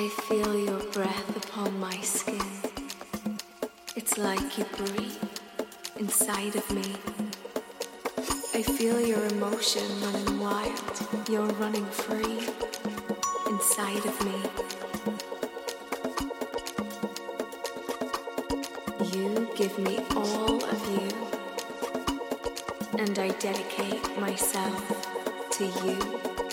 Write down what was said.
I feel your breath upon my skin. It's like you breathe inside of me. I feel your emotion running wild. You're running free inside of me. You give me all of you, and I dedicate myself to you.